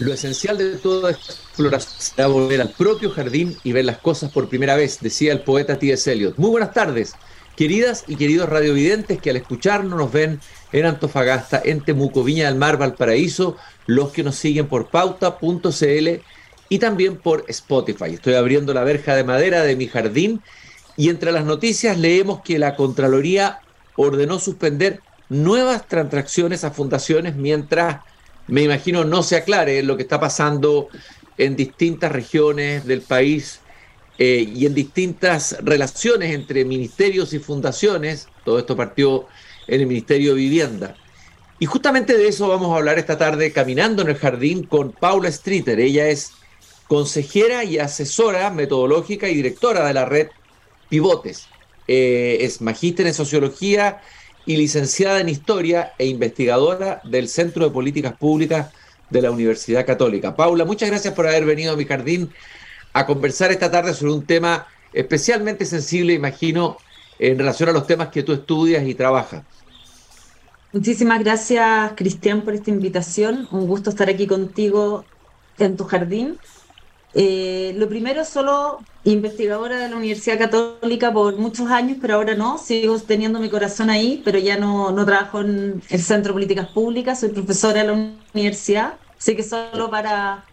Lo esencial de toda exploración será volver al propio jardín y ver las cosas por primera vez, decía el poeta T.S. Eliot. Muy buenas tardes, queridas y queridos radiovidentes que al escucharnos nos ven en Antofagasta, en Temuco, Viña del Mar, Valparaíso, los que nos siguen por pauta.cl y también por Spotify. Estoy abriendo la verja de madera de mi jardín y entre las noticias leemos que la Contraloría ordenó suspender nuevas transacciones a fundaciones mientras me imagino no se aclare lo que está pasando en distintas regiones del país eh, y en distintas relaciones entre ministerios y fundaciones. Todo esto partió en el Ministerio de Vivienda. Y justamente de eso vamos a hablar esta tarde caminando en el jardín con Paula Streeter. Ella es consejera y asesora metodológica y directora de la red Pivotes. Eh, es magíster en sociología y licenciada en Historia e investigadora del Centro de Políticas Públicas de la Universidad Católica. Paula, muchas gracias por haber venido a mi jardín a conversar esta tarde sobre un tema especialmente sensible, imagino, en relación a los temas que tú estudias y trabajas. Muchísimas gracias, Cristian, por esta invitación. Un gusto estar aquí contigo en tu jardín eh, lo primero, solo investigadora de la Universidad Católica por muchos años, pero ahora no, sigo teniendo mi corazón ahí, pero ya no, no trabajo en el Centro de Políticas Públicas, soy profesora de la universidad, así que solo para,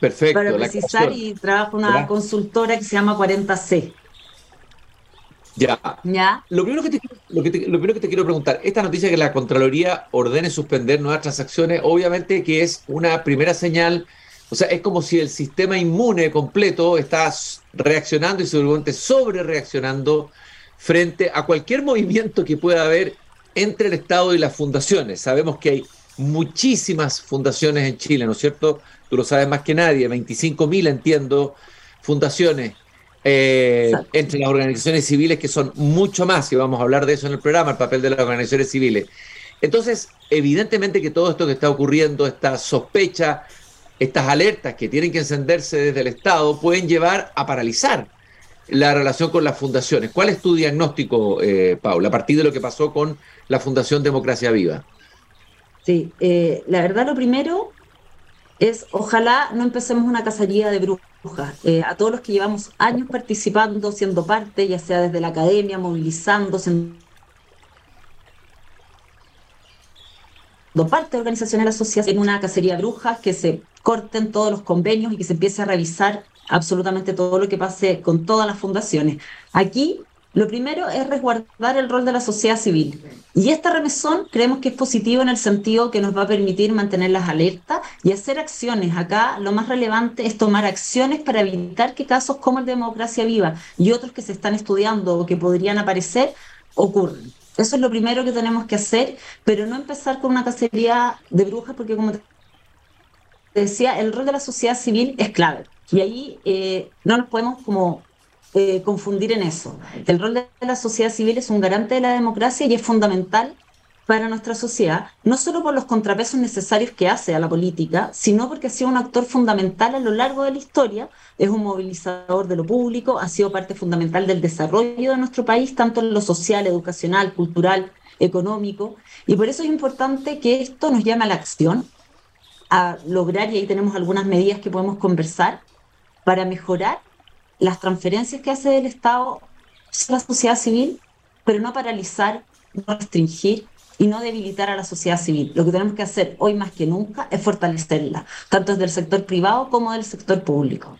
Perfecto, para precisar y trabajo en una consultora que se llama 40C. Ya. ¿Ya? Lo, primero que te, lo, que lo primero que te quiero preguntar, esta noticia que la Contraloría ordene suspender nuevas transacciones, obviamente que es una primera señal o sea, es como si el sistema inmune completo está reaccionando y seguramente sobre reaccionando frente a cualquier movimiento que pueda haber entre el Estado y las fundaciones. Sabemos que hay muchísimas fundaciones en Chile, ¿no es cierto? Tú lo sabes más que nadie, 25.000 entiendo fundaciones eh, entre las organizaciones civiles que son mucho más, y vamos a hablar de eso en el programa, el papel de las organizaciones civiles. Entonces, evidentemente que todo esto que está ocurriendo, esta sospecha estas alertas que tienen que encenderse desde el Estado pueden llevar a paralizar la relación con las fundaciones. ¿Cuál es tu diagnóstico, eh, Paula, a partir de lo que pasó con la Fundación Democracia Viva? Sí, eh, la verdad lo primero es ojalá no empecemos una cacería de brujas. Eh, a todos los que llevamos años participando, siendo parte, ya sea desde la academia, movilizándose, parte de organizaciones de la sociedad en una cacería de brujas que se corten todos los convenios y que se empiece a revisar absolutamente todo lo que pase con todas las fundaciones. Aquí lo primero es resguardar el rol de la sociedad civil. Y esta remesón creemos que es positivo en el sentido que nos va a permitir mantener las alertas y hacer acciones. Acá lo más relevante es tomar acciones para evitar que casos como el de Democracia Viva y otros que se están estudiando o que podrían aparecer ocurran. Eso es lo primero que tenemos que hacer, pero no empezar con una cacería de brujas porque como decía, el rol de la sociedad civil es clave. Y ahí eh, no nos podemos como eh, confundir en eso. El rol de la sociedad civil es un garante de la democracia y es fundamental para nuestra sociedad, no solo por los contrapesos necesarios que hace a la política, sino porque ha sido un actor fundamental a lo largo de la historia, es un movilizador de lo público, ha sido parte fundamental del desarrollo de nuestro país, tanto en lo social, educacional, cultural, económico, y por eso es importante que esto nos llame a la acción, a lograr, y ahí tenemos algunas medidas que podemos conversar, para mejorar las transferencias que hace el Estado a la sociedad civil, pero no paralizar, no restringir y no debilitar a la sociedad civil. Lo que tenemos que hacer hoy más que nunca es fortalecerla, tanto desde el sector privado como del sector público.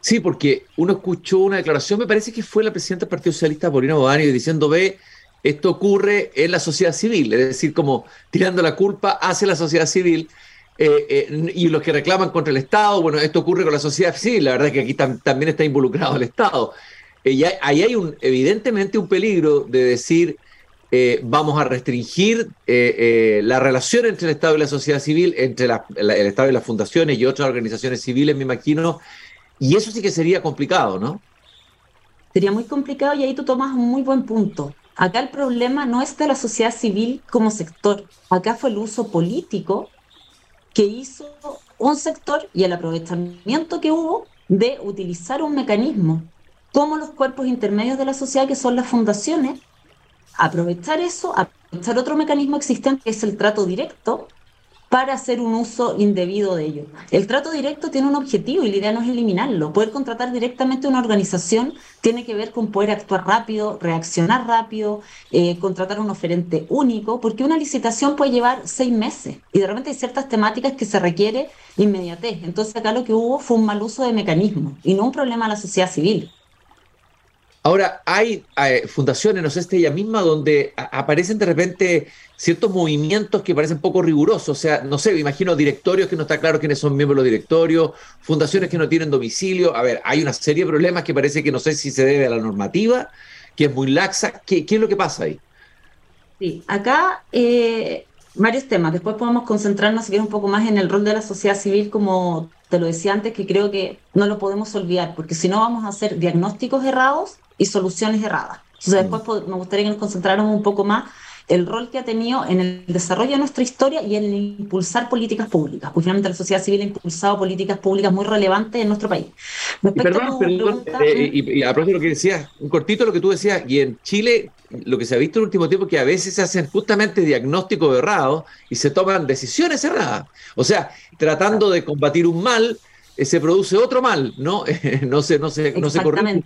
Sí, porque uno escuchó una declaración, me parece que fue la presidenta del Partido Socialista, Paulina Bobani, diciendo, ve, esto ocurre en la sociedad civil, es decir, como tirando la culpa hacia la sociedad civil. Eh, eh, y los que reclaman contra el Estado, bueno, esto ocurre con la sociedad civil, la verdad es que aquí también está involucrado el Estado. Eh, ahí hay un, evidentemente un peligro de decir, vamos a restringir la relación entre el Estado y la sociedad civil, entre el Estado y las fundaciones y otras organizaciones civiles, me imagino, y eso sí que sería complicado, ¿no? Sería muy complicado y ahí tú tomas un muy buen punto. Acá el problema no es de la sociedad civil como sector, acá fue el uso político que hizo un sector y el aprovechamiento que hubo de utilizar un mecanismo como los cuerpos intermedios de la sociedad, que son las fundaciones, aprovechar eso, aprovechar otro mecanismo existente, que es el trato directo, para hacer un uso indebido de ellos. El trato directo tiene un objetivo y la idea no es eliminarlo. Poder contratar directamente a una organización tiene que ver con poder actuar rápido, reaccionar rápido, eh, contratar un oferente único, porque una licitación puede llevar seis meses y de repente hay ciertas temáticas que se requiere inmediatez. Entonces acá lo que hubo fue un mal uso de mecanismos y no un problema a la sociedad civil. Ahora, hay eh, fundaciones, no sé, esta ella misma, donde aparecen de repente ciertos movimientos que parecen poco rigurosos. O sea, no sé, me imagino directorios que no está claro quiénes son miembros de los directorios, fundaciones que no tienen domicilio. A ver, hay una serie de problemas que parece que no sé si se debe a la normativa, que es muy laxa. ¿Qué, es lo que pasa ahí? Sí, acá eh, varios temas. Después podemos concentrarnos, si un poco más en el rol de la sociedad civil, como te lo decía antes, que creo que no lo podemos olvidar, porque si no vamos a hacer diagnósticos errados y soluciones erradas. Entonces, después mm. me gustaría que nos concentráramos un poco más el rol que ha tenido en el desarrollo de nuestra historia y en impulsar políticas públicas, porque finalmente la sociedad civil ha impulsado políticas públicas muy relevantes en nuestro país. Y perdón, perdón eh, y, a propósito de lo que decías, un cortito lo que tú decías, y en Chile lo que se ha visto en el último tiempo es que a veces se hacen justamente diagnósticos errados y se toman decisiones erradas. O sea, tratando de combatir un mal, eh, se produce otro mal, ¿no? no se, no se, no se corrige.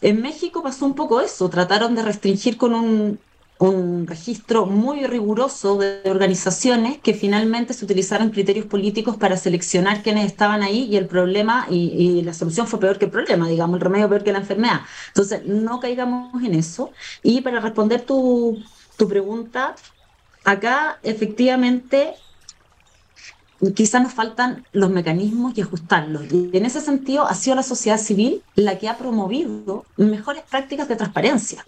En México pasó un poco eso, trataron de restringir con un, un registro muy riguroso de organizaciones que finalmente se utilizaron criterios políticos para seleccionar quienes estaban ahí y el problema y, la solución fue peor que el problema, digamos, el remedio peor que la enfermedad. Entonces, no caigamos en eso. Y para responder tu, tu pregunta, acá efectivamente quizás nos faltan los mecanismos y ajustarlos. Y en ese sentido ha sido la sociedad civil la que ha promovido mejores prácticas de transparencia.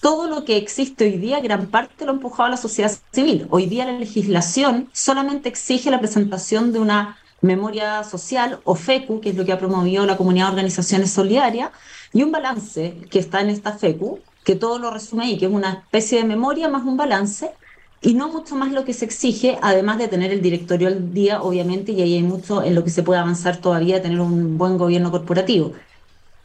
Todo lo que existe hoy día, gran parte lo ha empujado la sociedad civil. Hoy día la legislación solamente exige la presentación de una memoria social o FECU, que es lo que ha promovido la comunidad de organizaciones solidarias, y un balance que está en esta FECU, que todo lo resume y que es una especie de memoria más un balance, y no mucho más lo que se exige, además de tener el directorio al día, obviamente, y ahí hay mucho en lo que se puede avanzar todavía, tener un buen gobierno corporativo.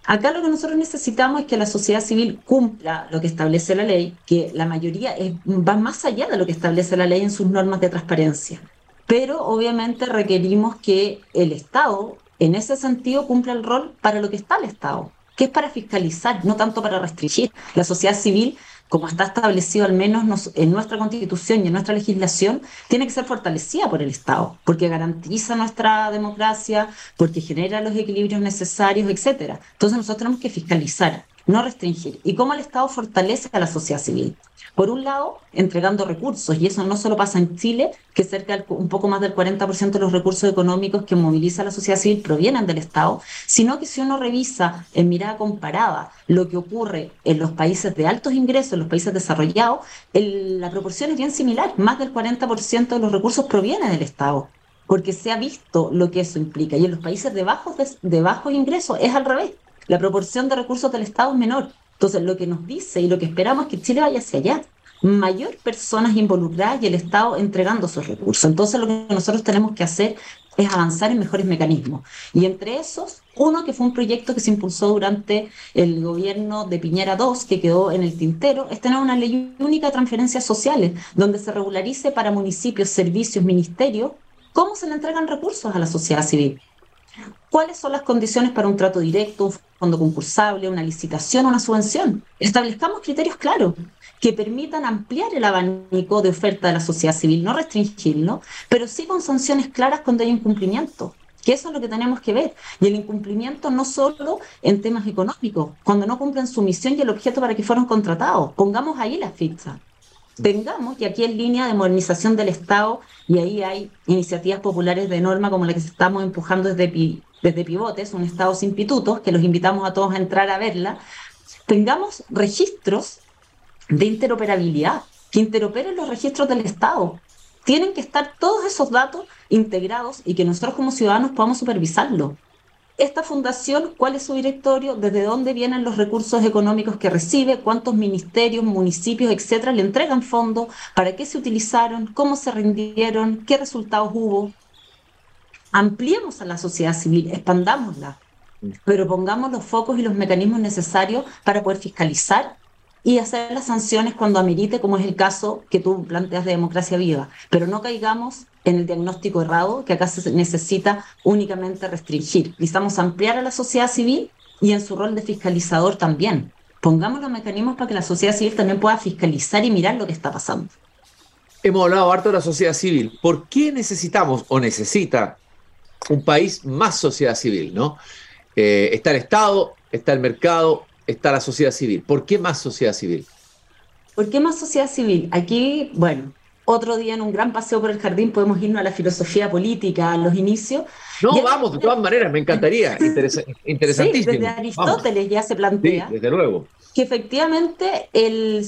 Acá lo que nosotros necesitamos es que la sociedad civil cumpla lo que establece la ley, que la mayoría va más allá de lo que establece la ley en sus normas de transparencia. Pero obviamente requerimos que el Estado, en ese sentido, cumpla el rol para lo que está el Estado, que es para fiscalizar, no tanto para restringir. La sociedad civil como está establecido al menos en nuestra constitución y en nuestra legislación, tiene que ser fortalecida por el Estado, porque garantiza nuestra democracia, porque genera los equilibrios necesarios, etcétera. Entonces nosotros tenemos que fiscalizar, no restringir. ¿Y cómo el Estado fortalece a la sociedad civil? Por un lado, entregando recursos, y eso no solo pasa en Chile, que cerca del, un poco más del 40% de los recursos económicos que moviliza la sociedad civil provienen del Estado, sino que si uno revisa en mirada comparada lo que ocurre en los países de altos ingresos, en los países desarrollados, la proporción es bien similar, más del 40% de los recursos provienen del Estado porque se ha visto lo que eso implica. Y en los países de bajos, de bajos ingresos es al revés. La proporción de recursos del Estado es menor. Entonces, lo que nos dice y lo que esperamos es que Chile vaya hacia allá. Mayor personas involucradas y el Estado entregando sus recursos. Entonces, lo que nosotros tenemos que hacer es avanzar en mejores mecanismos. Y entre esos, uno que fue un proyecto que se impulsó durante el gobierno de Piñera II, que quedó en el tintero, es tener una ley única de transferencias sociales, donde se regularice para municipios, servicios, ministerios, cómo se le entregan recursos a la sociedad civil. ¿Cuáles son las condiciones para un trato directo, un fondo concursable, una licitación, una subvención? Establezcamos criterios claros que permitan ampliar el abanico de oferta de la sociedad civil, no restringirlo, pero sí con sanciones claras cuando hay incumplimiento que eso es lo que tenemos que ver. Y el incumplimiento no solo en temas económicos, cuando no cumplen su misión y el objeto para que fueron contratados. Pongamos ahí la ficha. Tengamos, y aquí en línea de modernización del Estado, y ahí hay iniciativas populares de norma como la que estamos empujando desde desde Pivotes, un estado sin pitutos, que los invitamos a todos a entrar a verla, tengamos registros de interoperabilidad, que interoperen los registros del Estado. Tienen que estar todos esos datos integrados y que nosotros como ciudadanos podamos supervisarlo. Esta fundación, ¿cuál es su directorio? ¿Desde dónde vienen los recursos económicos que recibe? ¿Cuántos ministerios, municipios, etcétera, le entregan fondos? ¿Para qué se utilizaron? ¿Cómo se rindieron? ¿Qué resultados hubo? ampliemos a la sociedad civil, expandámosla, pero pongamos los focos y los mecanismos necesarios para poder fiscalizar y hacer las sanciones cuando amerite, como es el caso que tú planteas de democracia viva. Pero no caigamos en el diagnóstico errado que acá se necesita únicamente restringir. Necesitamos ampliar a la sociedad civil y en su rol de fiscalizador también. Pongamos los mecanismos para que la sociedad civil también pueda fiscalizar y mirar lo que está pasando. Hemos hablado harto de la sociedad civil. ¿Por qué necesitamos o necesita un país más sociedad civil? ¿no? Eh, está el Estado, está el mercado, está la sociedad civil. ¿Por qué más sociedad civil? ¿Por qué más sociedad civil? Aquí, bueno, otro día en un gran paseo por el jardín podemos irnos a la filosofía política, a los inicios. No, vamos, de todas maneras, me encantaría. interesantísimo. Sí, desde Aristóteles ya se plantea. desde luego. Que efectivamente el,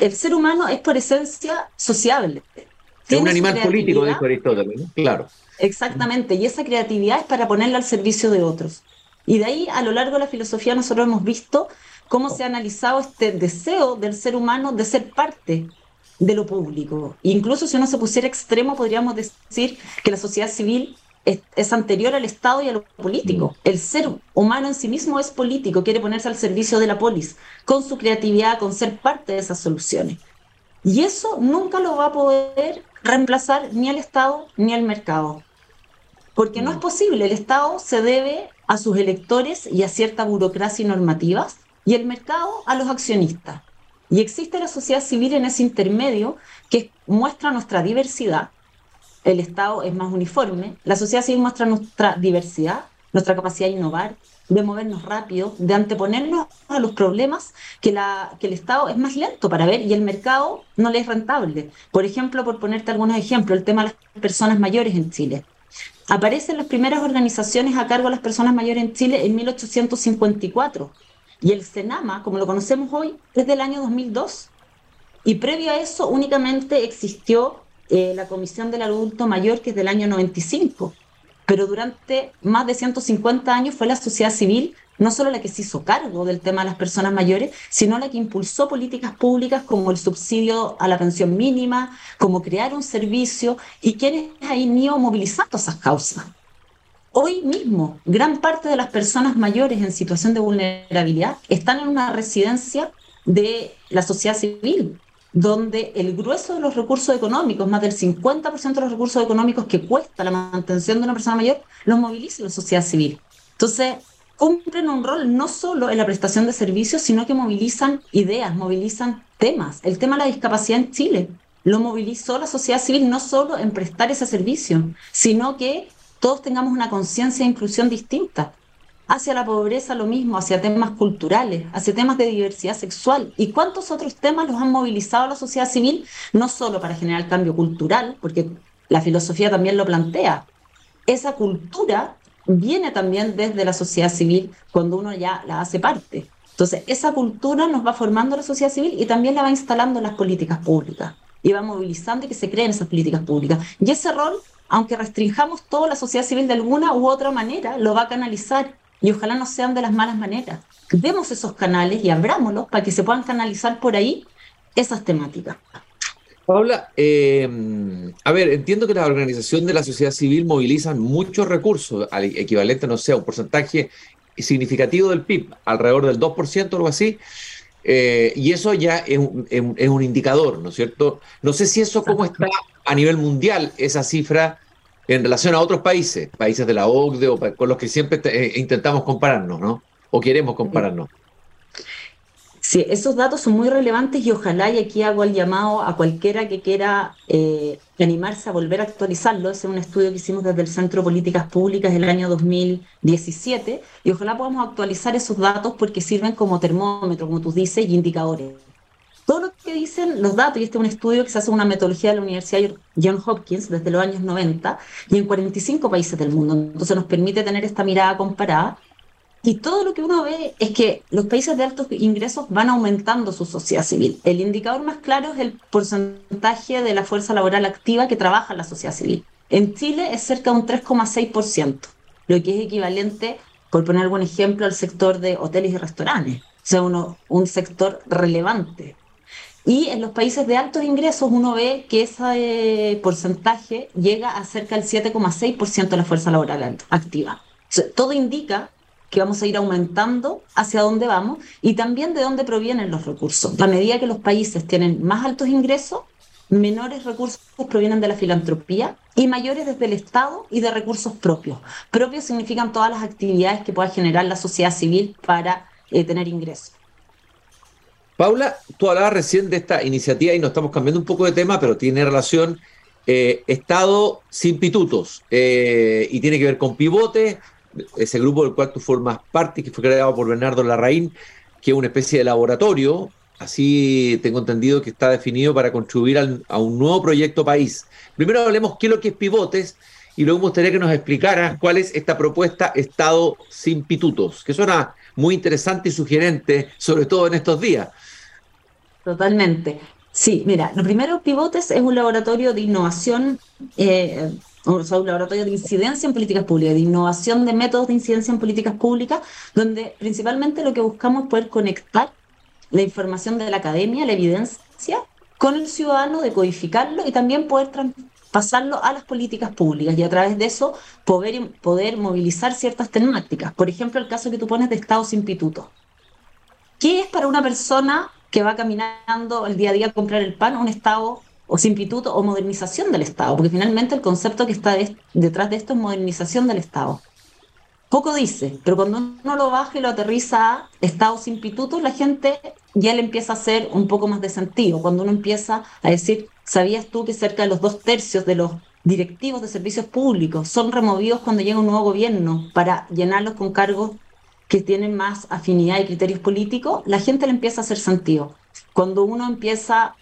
el ser humano es por esencia sociable. Es un animal político, dijo Aristóteles, Claro. Exactamente, y esa creatividad es para ponerla al servicio de otros. Y de ahí, a lo largo de la filosofía, nosotros hemos visto cómo se ha analizado este deseo del ser humano de ser parte de lo público. Incluso si uno se pusiera extremo, podríamos decir que la sociedad civil es, anterior al Estado y a lo político. Mm. El ser humano en sí mismo es político, quiere ponerse al servicio de la polis, con su creatividad, con ser parte de esas soluciones. Y eso nunca lo va a poder reemplazar ni el Estado ni el mercado. Porque no es mm. posible, el Estado se debe a sus electores y a cierta burocracia y normativas, y el mercado a los accionistas. Y existe la sociedad civil en ese intermedio que muestra nuestra diversidad. El Estado es más uniforme. La sociedad civil muestra nuestra diversidad, nuestra capacidad de innovar, de movernos rápido, de anteponernos a los problemas que, la, que el Estado es más lento para ver y el mercado no le es rentable. Por ejemplo, por ponerte algunos ejemplos, el tema de las personas mayores en Chile. Aparecen las primeras organizaciones a cargo de las personas mayores en Chile en 1854 y el CENAMA, como lo conocemos hoy, es del año 2002. Y previo a eso únicamente existió eh, la Comisión del Adulto Mayor, que es del año 95. Pero durante más de 150 años fue la sociedad civil no solo la que se hizo cargo del tema de las personas mayores, sino la que impulsó políticas públicas como el subsidio a la pensión mínima, como crear un servicio y quienes ahí ido movilizando esas causas. Hoy mismo, gran parte de las personas mayores en situación de vulnerabilidad están en una residencia de la sociedad civil, donde el grueso de los recursos económicos, más del 50% de los recursos económicos que cuesta la mantención de una persona mayor, los moviliza la sociedad civil. Entonces, cumplen un rol no solo en la prestación de servicios, sino que movilizan ideas, movilizan temas. El tema de la discapacidad en Chile lo movilizó la sociedad civil no solo en prestar ese servicio, sino que todos tengamos una conciencia de inclusión distinta. Hacia la pobreza lo mismo, hacia temas culturales, hacia temas de diversidad sexual. ¿Y cuántos otros temas los han movilizado la sociedad civil? No solo para generar cambio cultural, porque la filosofía también lo plantea. Esa cultura viene también desde la sociedad civil cuando uno ya la hace parte. Entonces, esa cultura nos va formando la sociedad civil y también la va instalando en las políticas públicas y va movilizando que se creen esas políticas públicas. Y ese rol, aunque restringamos toda la sociedad civil de alguna u otra manera, lo va a canalizar y ojalá no sean de las malas maneras. Demos esos canales y abrámoslos para que se puedan canalizar por ahí esas temáticas. Paula, eh, a ver, entiendo que la organización de la sociedad civil movilizan muchos recursos, al equivalente, no sé, a un porcentaje significativo del PIB, alrededor del 2% o algo así, eh, y eso ya es un, indicador, ¿no es cierto? No sé si eso cómo está a nivel mundial, esa cifra, en relación a otros países, países de la OCDE o con los que siempre eh, intentamos compararnos, ¿no? O queremos compararnos. Sí, esos datos son muy relevantes y ojalá, y aquí hago el llamado a cualquiera que quiera eh, animarse a volver a actualizarlo. Ese es un estudio que hicimos desde el Centro de Políticas Públicas del año 2017 y ojalá podamos actualizar esos datos porque sirven como termómetro, como tú dices, y indicadores. Todo lo que dicen los datos, y este es un estudio que se hace en una metodología de la Universidad John Hopkins desde los años 90 y en 45 países del mundo. Entonces nos permite tener esta mirada comparada y todo lo que uno ve es que los países de altos ingresos van aumentando su sociedad civil. El indicador más claro es el porcentaje de la fuerza laboral activa que trabaja en la sociedad civil. En Chile es cerca de un 3,6%, lo que es equivalente, por poner algún ejemplo, al sector de hoteles y restaurantes, o sea, uno, un sector relevante. Y en los países de altos ingresos uno ve que ese porcentaje llega a cerca del 7,6% de la fuerza laboral activa. todo indica que vamos a ir aumentando hacia dónde vamos y también de dónde provienen los recursos. A medida que los países tienen más altos ingresos, menores recursos provienen de la filantropía y mayores desde el Estado y de recursos propios. Propios significan todas las actividades que pueda generar la sociedad civil para eh, tener ingresos. Paula, tú hablabas recién de esta iniciativa y nos estamos cambiando un poco de tema, pero tiene relación eh, Estado sin pitutos eh, y tiene que ver con pivote, ese grupo del cual tú formas parte, que fue creado por Bernardo Larraín, que es una especie de laboratorio Así tengo entendido que está definido para contribuir a un nuevo proyecto país. Primero hablemos qué es lo que es pivotes y luego me gustaría que nos explicaras cuál es esta propuesta Estado sin pitutos, que suena muy interesante y sugerente, sobre todo en estos días. Totalmente. Sí, mira, lo primero, Pivotes es un laboratorio de innovación, eh, o sea, un laboratorio de incidencia en políticas públicas, de innovación de métodos de incidencia en políticas públicas, donde principalmente lo que buscamos es poder conectar la información de la academia, la evidencia, con el ciudadano, decodificarlo y también poder pasarlo a las políticas públicas y a través de eso poder, poder movilizar ciertas temáticas. Por ejemplo, el caso que tú pones de Estado sin pituto. ¿Qué es para una persona que va caminando el día a día a comprar el pan un Estado o sin pituto o modernización del Estado? Porque finalmente el concepto que está detrás de esto es modernización del Estado poco dice, pero cuando uno lo baja y lo aterriza a estados sin pitutos, la gente ya le empieza a hacer un poco más de sentido. Cuando uno empieza a decir, ¿sabías tú que cerca de los dos tercios de los directivos de servicios públicos son removidos cuando llega un nuevo gobierno para llenarlos con cargos que tienen más afinidad y criterios políticos? La gente le empieza a hacer sentido. Cuando uno empieza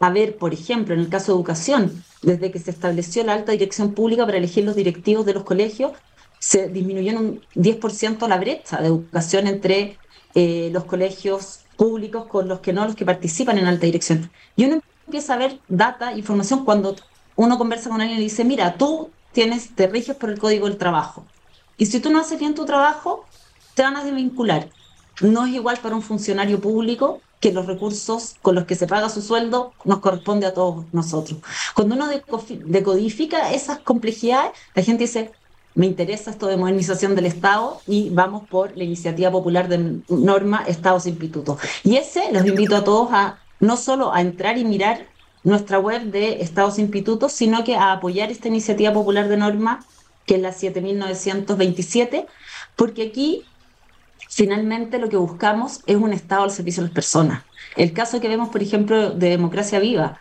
a ver, por ejemplo, en el caso de educación, desde que se estableció la alta dirección pública para elegir los directivos de los colegios, se disminuyó en un 10% la brecha de educación entre eh, los colegios públicos con los que no, los que participan en alta dirección. Y uno empieza a ver data, información, cuando uno conversa con alguien y dice, mira, tú tienes, te riges por el código del trabajo. Y si tú no haces bien tu trabajo, te van a desvincular. No es igual para un funcionario público que los recursos con los que se paga su sueldo nos corresponde a todos nosotros. Cuando uno decodifica esas complejidades, la gente dice, me interesa esto de modernización del Estado y vamos por la iniciativa popular de norma Estado sin. Y ese los invito a todos a no solo a entrar y mirar nuestra web de Estado sin pituto, sino que a apoyar esta iniciativa popular de norma, que es la 7927, porque aquí finalmente lo que buscamos es un Estado al servicio de las personas. El caso que vemos, por ejemplo, de democracia viva,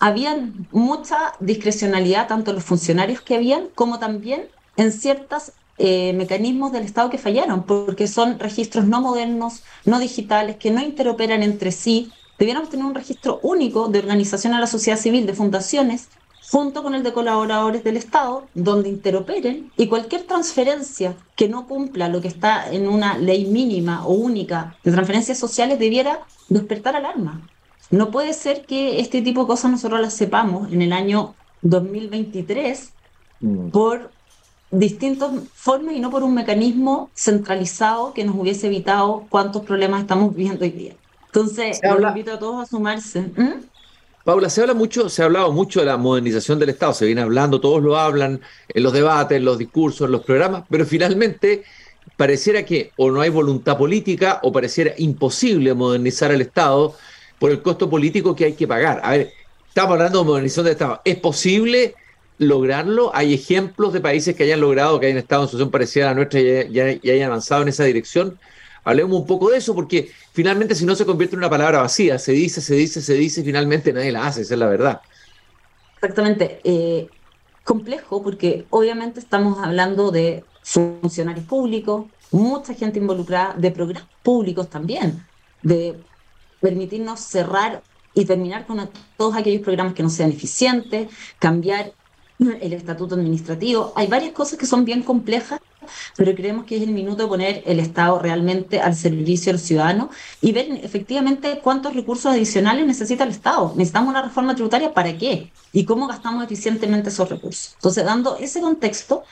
había mucha discrecionalidad, tanto los funcionarios que habían, como también en ciertos eh, mecanismos del Estado que fallaron, porque son registros no modernos, no digitales, que no interoperan entre sí. Debiéramos tener un registro único de organización a la sociedad civil, de fundaciones, junto con el de colaboradores del Estado, donde interoperen y cualquier transferencia que no cumpla lo que está en una ley mínima o única de transferencias sociales debiera despertar alarma. No puede ser que este tipo de cosas nosotros las sepamos en el año 2023 mm. por distintas formas y no por un mecanismo centralizado que nos hubiese evitado cuántos problemas estamos viviendo hoy día. Entonces, los invito a todos a sumarse. ¿Mm? Paula, se habla mucho, se ha hablado mucho de la modernización del Estado, se viene hablando, todos lo hablan en los debates, en los discursos, en los programas, pero finalmente pareciera que o no hay voluntad política o pareciera imposible modernizar el Estado por el costo político que hay que pagar. A ver, estamos hablando de modernización del Estado. ¿Es posible? lograrlo? ¿Hay ejemplos de países que hayan logrado, que hayan estado en situación parecida a la nuestra y, hayan avanzado en esa dirección? Hablemos un poco de eso, porque finalmente si no se convierte en una palabra vacía, se dice, se dice, se dice, finalmente nadie la hace, esa es la verdad. Exactamente. Eh, complejo porque obviamente estamos hablando de funcionarios públicos, mucha gente involucrada, de programas públicos también, de permitirnos cerrar y terminar con todos aquellos programas que no sean eficientes, cambiar el estatuto administrativo. Hay varias cosas que son bien complejas, pero creemos que es el minuto de poner el Estado realmente al servicio del ciudadano y ver efectivamente cuántos recursos adicionales necesita el Estado. Necesitamos una reforma tributaria para qué y cómo gastamos eficientemente esos recursos. Entonces, dando ese contexto,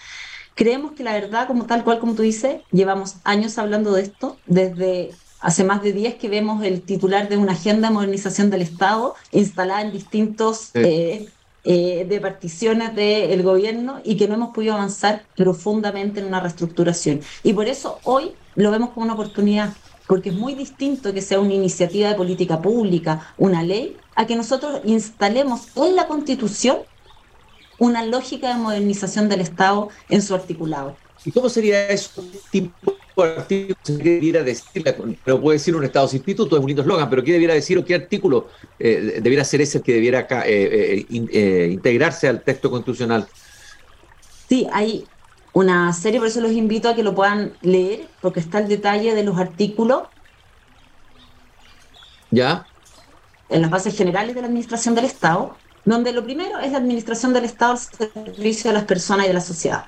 creemos que la verdad, como tal cual como tú dices, llevamos años hablando de esto, desde hace más de 10 que vemos el titular de una agenda de modernización del Estado instalada en distintos... Eh, eh, de particiones del gobierno y que no hemos podido avanzar profundamente en una reestructuración. Y por eso hoy lo vemos como una oportunidad, porque es muy distinto que sea una iniciativa de política pública, una ley, a que nosotros instalemos en la Constitución una lógica de modernización del Estado en su articulado. ¿Y cómo sería eso? Artículo que debiera decir? Pero puede decir un Estado sin instituto, es un lindo eslogan, pero ¿qué debiera decir o qué artículo eh, debiera ser ese que debiera eh, eh, integrarse al texto constitucional? Sí, hay una serie, por eso los invito a que lo puedan leer, porque está el detalle de los artículos. ¿Ya? En las bases generales de la Administración del Estado, donde lo primero es la Administración del Estado al servicio de las personas y de la sociedad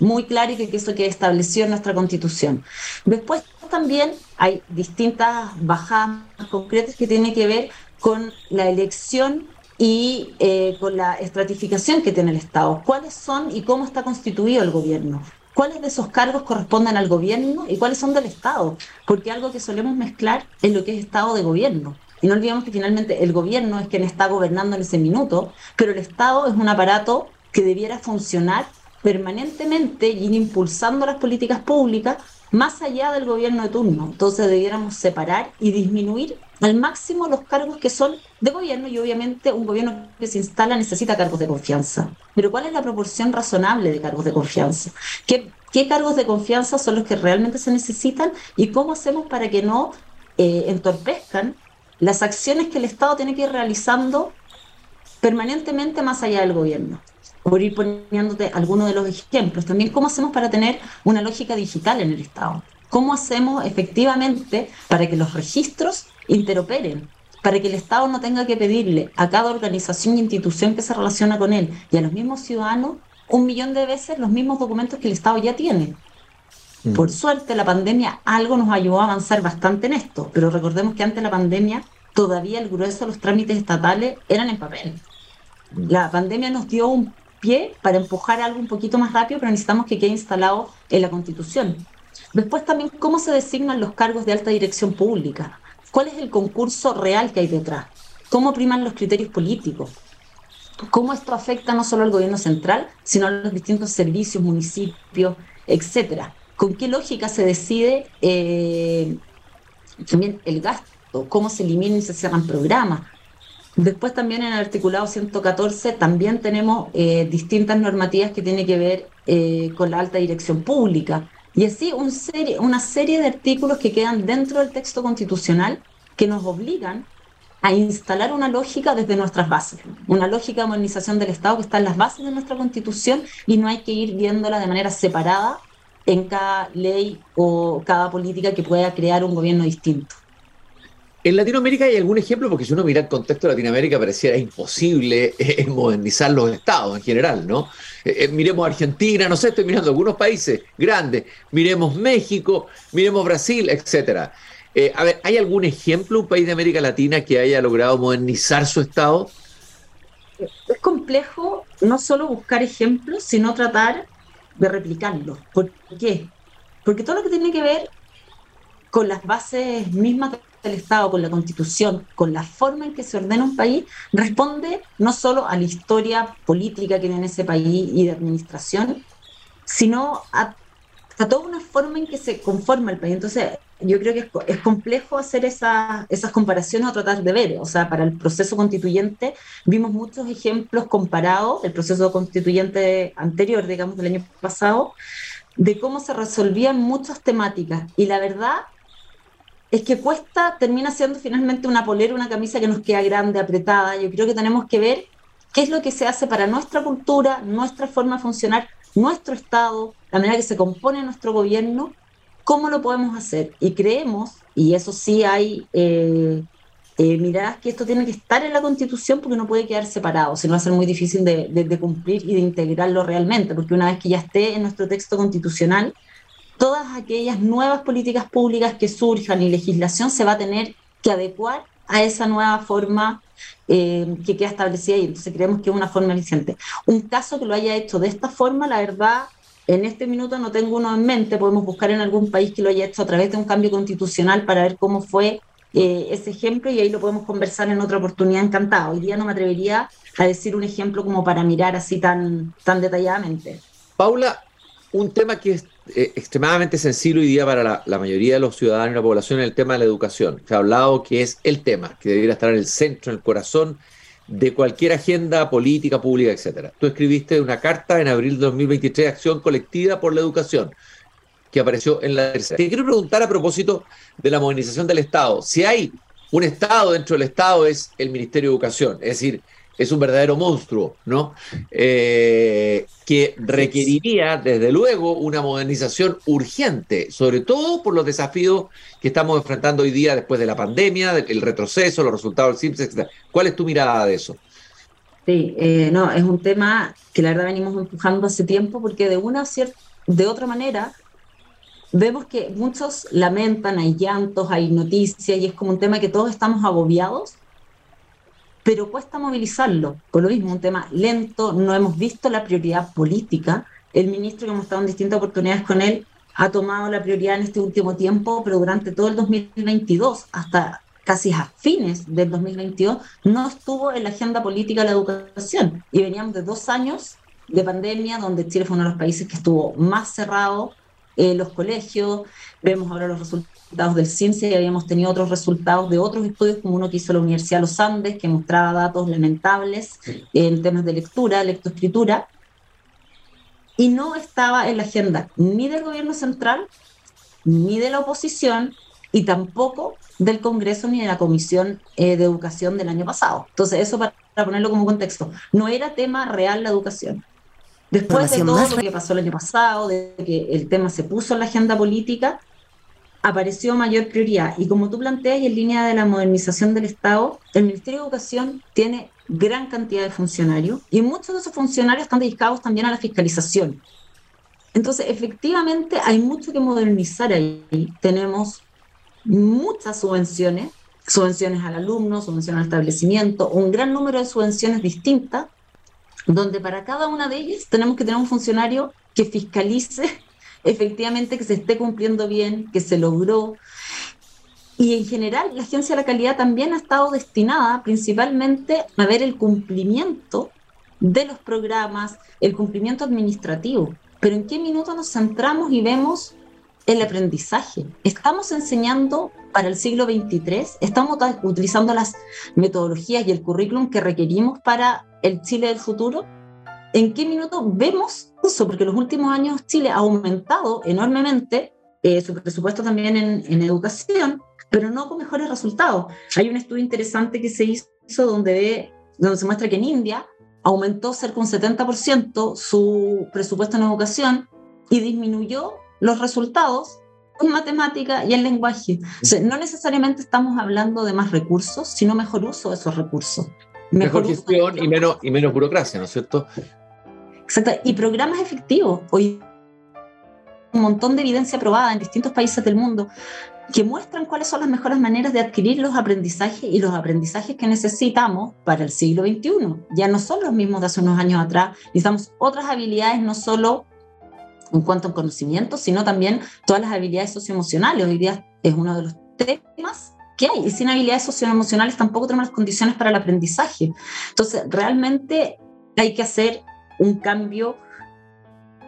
muy claro y que eso quede establecido en nuestra constitución. Después también hay distintas bajadas concretas que tienen que ver con la elección y eh, con la estratificación que tiene el Estado. ¿Cuáles son y cómo está constituido el gobierno? ¿Cuáles de esos cargos corresponden al gobierno y cuáles son del Estado? Porque algo que solemos mezclar es lo que es Estado de gobierno. Y no olvidemos que finalmente el gobierno es quien está gobernando en ese minuto, pero el Estado es un aparato que debiera funcionar permanentemente ir impulsando las políticas públicas más allá del gobierno de turno. Entonces debiéramos separar y disminuir al máximo los cargos que son de gobierno y obviamente un gobierno que se instala necesita cargos de confianza. Pero ¿cuál es la proporción razonable de cargos de confianza? ¿Qué, qué cargos de confianza son los que realmente se necesitan y cómo hacemos para que no eh, entorpezcan las acciones que el Estado tiene que ir realizando permanentemente más allá del gobierno? Por ir poniéndote algunos de los ejemplos. También cómo hacemos para tener una lógica digital en el Estado. ¿Cómo hacemos efectivamente para que los registros interoperen? Para que el Estado no tenga que pedirle a cada organización e institución que se relaciona con él y a los mismos ciudadanos un millón de veces los mismos documentos que el Estado ya tiene. Mm. Por suerte, la pandemia algo nos ayudó a avanzar bastante en esto, pero recordemos que antes de la pandemia todavía el grueso de los trámites estatales eran en papel. Mm. La pandemia nos dio un para empujar algo un poquito más rápido, pero necesitamos que quede instalado en la Constitución. Después también, ¿cómo se designan los cargos de alta dirección pública? ¿Cuál es el concurso real que hay detrás? ¿Cómo priman los criterios políticos? ¿Cómo esto afecta no solo al gobierno central, sino a los distintos servicios, municipios, etcétera? ¿Con qué lógica se decide eh, también el gasto? ¿Cómo se eliminan y se cierran programas? Después también en el articulado 114 también tenemos eh, distintas normativas que tienen que ver eh, con la alta dirección pública. Y así una serie de artículos que quedan dentro del texto constitucional que nos obligan a instalar una lógica desde nuestras bases, una lógica de modernización del Estado que está en las bases de nuestra constitución y no hay que ir viéndola de manera separada en cada ley o cada política que pueda crear un gobierno distinto. En Latinoamérica hay algún ejemplo, porque si uno mira el contexto de Latinoamérica pareciera imposible eh, modernizar los estados en general, ¿no? Eh, eh, miremos Argentina, no sé, estoy mirando algunos países grandes, miremos México, miremos Brasil, etcétera. a ver, ¿hay algún ejemplo, un país de América Latina que haya logrado modernizar su estado? Es complejo no solo buscar ejemplos, sino tratar de replicarlos. ¿Por qué? Porque todo lo que tiene que ver con las bases mismas del Estado, con la Constitución, con la forma en que se ordena un país, responde no solo a la historia política que tiene ese país y de administración, sino a, toda una forma en que se conforma el país. Entonces, yo creo que es, complejo hacer esas comparaciones o tratar de ver. O sea, para el proceso constituyente vimos muchos ejemplos comparados, el proceso constituyente anterior, digamos, del año pasado, de cómo se resolvían muchas temáticas. Y la verdad es que cuesta, termina siendo finalmente una polera, una camisa que nos queda grande, apretada. Yo creo que tenemos que ver qué es lo que se hace para nuestra cultura, nuestra forma de funcionar, nuestro Estado, la manera que se compone nuestro gobierno, cómo lo podemos hacer. Y creemos, y eso sí hay eh, eh, miradas, que esto tiene que estar en la Constitución porque no puede quedar separado, sino va a ser muy difícil de cumplir y de integrarlo realmente, porque una vez que ya esté en nuestro texto constitucional, todas aquellas nuevas políticas públicas que surjan y legislación se va a tener que adecuar a esa nueva forma eh, que queda establecida y entonces creemos que es una forma eficiente. Un caso que lo haya hecho de esta forma, la verdad, en este minuto no tengo uno en mente, podemos buscar en algún país que lo haya hecho a través de un cambio constitucional para ver cómo fue eh, ese ejemplo y ahí lo podemos conversar en otra oportunidad encantado. Hoy día no me atrevería a decir un ejemplo como para mirar así tan, tan detalladamente. Paula, un tema que es eh, extremadamente sensible hoy día para la, mayoría de los ciudadanos y la población es el tema de la educación. Se ha hablado que es el tema que debería estar en el centro, en el corazón de cualquier agenda política, pública, etcétera. Tú escribiste una carta en abril de 2023, Acción Colectiva por la Educación, que apareció en la tercera. Te quiero preguntar a propósito de la modernización del Estado. Si hay un Estado dentro del Estado, es el Ministerio de Educación. Es decir, es un verdadero monstruo, ¿no? Eh, que requeriría, desde luego, una modernización urgente, sobre todo por los desafíos que estamos enfrentando hoy día después de la pandemia, el retroceso, los resultados del CIMS, etc. ¿Cuál es tu mirada de eso? Sí, eh, no, es un tema que la verdad venimos empujando hace tiempo porque de una de otra manera vemos que muchos lamentan, hay llantos, hay noticias y es como un tema que todos estamos agobiados pero cuesta movilizarlo. Por lo mismo, un tema lento, no hemos visto la prioridad política. El ministro, que hemos estado en distintas oportunidades con él, ha tomado la prioridad en este último tiempo, pero durante todo el 2022, hasta casi a fines del 2022, no estuvo en la agenda política la educación. Y veníamos de dos años de pandemia, donde Chile fue uno de los países que estuvo más cerrado, en los colegios, vemos ahora los resultados del CINCE y habíamos tenido otros resultados de otros estudios, como uno que hizo la Universidad de los Andes, que mostraba datos lamentables en temas de lectura, lectoescritura, y no estaba en la agenda ni del gobierno central, ni de la oposición, y tampoco del Congreso ni de la Comisión eh, de Educación del año pasado. Entonces, eso para, ponerlo como contexto, no era tema real la educación. Después de todo lo que pasó el año pasado, de que el tema se puso en la agenda política, apareció mayor prioridad. Y como tú planteas, y en línea de la modernización del Estado, el Ministerio de Educación tiene gran cantidad de funcionarios y muchos de esos funcionarios están dedicados también a la fiscalización. Entonces, efectivamente, hay mucho que modernizar ahí. Tenemos muchas subvenciones, subvenciones al alumno, subvenciones al establecimiento, un gran número de subvenciones distintas, donde para cada una de ellas tenemos que tener un funcionario que fiscalice efectivamente que se esté cumpliendo bien, que se logró. Y en general, la Agencia de la Calidad también ha estado destinada principalmente a ver el cumplimiento de los programas, el cumplimiento administrativo. Pero ¿en qué minuto nos centramos y vemos el aprendizaje? ¿Estamos enseñando para el siglo XXIII? ¿Estamos utilizando las metodologías y el currículum que requerimos para el Chile del futuro? ¿En qué minuto vemos eso? Porque en los últimos años Chile ha aumentado enormemente eh, su presupuesto también en, educación, pero no con mejores resultados. Hay un estudio interesante que se hizo donde, ve, se muestra que en India aumentó cerca un 70% su presupuesto en educación y disminuyó los resultados en matemática y en lenguaje. no necesariamente estamos hablando de más recursos, sino mejor uso de esos recursos. Mejor, gestión y menos, y menos burocracia, ¿no es cierto? Exacto. Y programas efectivos. Hoy un montón de evidencia probada en distintos países del mundo que muestran cuáles son las mejores maneras de adquirir los aprendizajes y los aprendizajes que necesitamos para el siglo XXI. Ya no son los mismos de hace unos años atrás, necesitamos otras habilidades, no solo en cuanto a conocimiento, sino también todas las habilidades socioemocionales. Hoy día es uno de los temas hay, y sin habilidades socioemocionales tampoco tenemos las condiciones para el aprendizaje. Entonces, realmente hay que hacer un cambio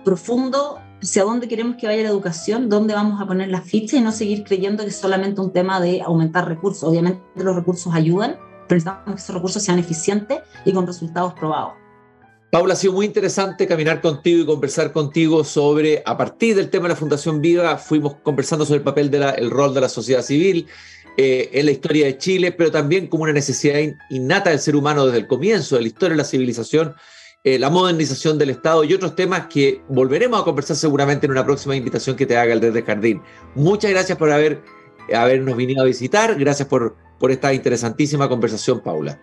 profundo hacia dónde queremos que vaya la educación, dónde vamos a poner las fichas y no seguir creyendo que es solamente un tema de aumentar recursos. Obviamente los recursos ayudan, pero necesitamos que esos recursos sean eficientes y con resultados probados. Paula, ha sido muy interesante caminar contigo y conversar contigo sobre, a partir del tema de la Fundación Viva, fuimos conversando sobre el papel del rol de la sociedad civil eh, en la historia de Chile, pero también como una necesidad innata del ser humano desde el comienzo de la historia de la civilización eh, la modernización del Estado y otros temas que volveremos a conversar seguramente en una próxima invitación que te haga el Desde Jardín. Muchas gracias por haber, habernos venido a visitar, gracias por, por esta interesantísima conversación, Paula.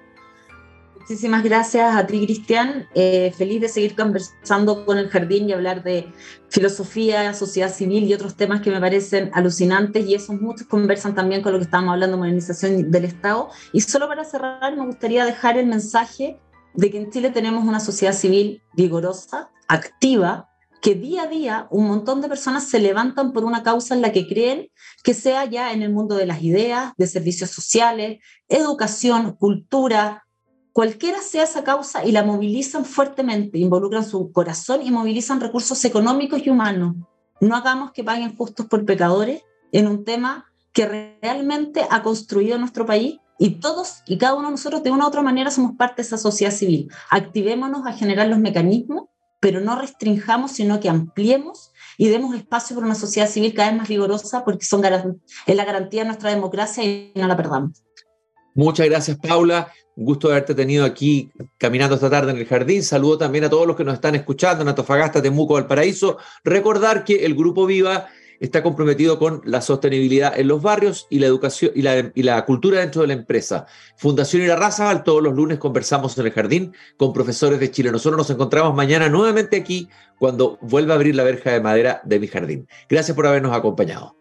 Muchísimas gracias a ti, Cristian. Eh, feliz de seguir conversando con el jardín y hablar de filosofía, sociedad civil y otros temas que me parecen alucinantes y esos muchos conversan también con lo que estábamos hablando, modernización del Estado. Y solo para cerrar, me gustaría dejar el mensaje de que en Chile tenemos una sociedad civil vigorosa, activa, que día a día un montón de personas se levantan por una causa en la que creen que sea ya en el mundo de las ideas, de servicios sociales, educación, cultura, cualquiera sea esa causa y la movilizan fuertemente, involucran su corazón y movilizan recursos económicos y humanos. No hagamos que paguen justos por pecadores en un tema que realmente ha construido nuestro país y todos y cada uno de nosotros de una u otra manera somos parte de esa sociedad civil. Activémonos a generar los mecanismos, pero no restringamos, sino que ampliemos y demos espacio para una sociedad civil cada vez más vigorosa porque es la garantía de nuestra democracia y no la perdamos. Muchas gracias, Paula. Un gusto haberte tenido aquí caminando esta tarde en el jardín. Saludo también a todos los que nos están escuchando en Antofagasta, Temuco, Valparaíso. Recordar que el Grupo Viva está comprometido con la sostenibilidad en los barrios y la educación y la, y la cultura dentro de la empresa. Fundación Irarrázaval, todos los lunes conversamos en el jardín con profesores de Chile. Nosotros nos encontramos mañana nuevamente aquí cuando vuelva a abrir la verja de madera de mi jardín. Gracias por habernos acompañado.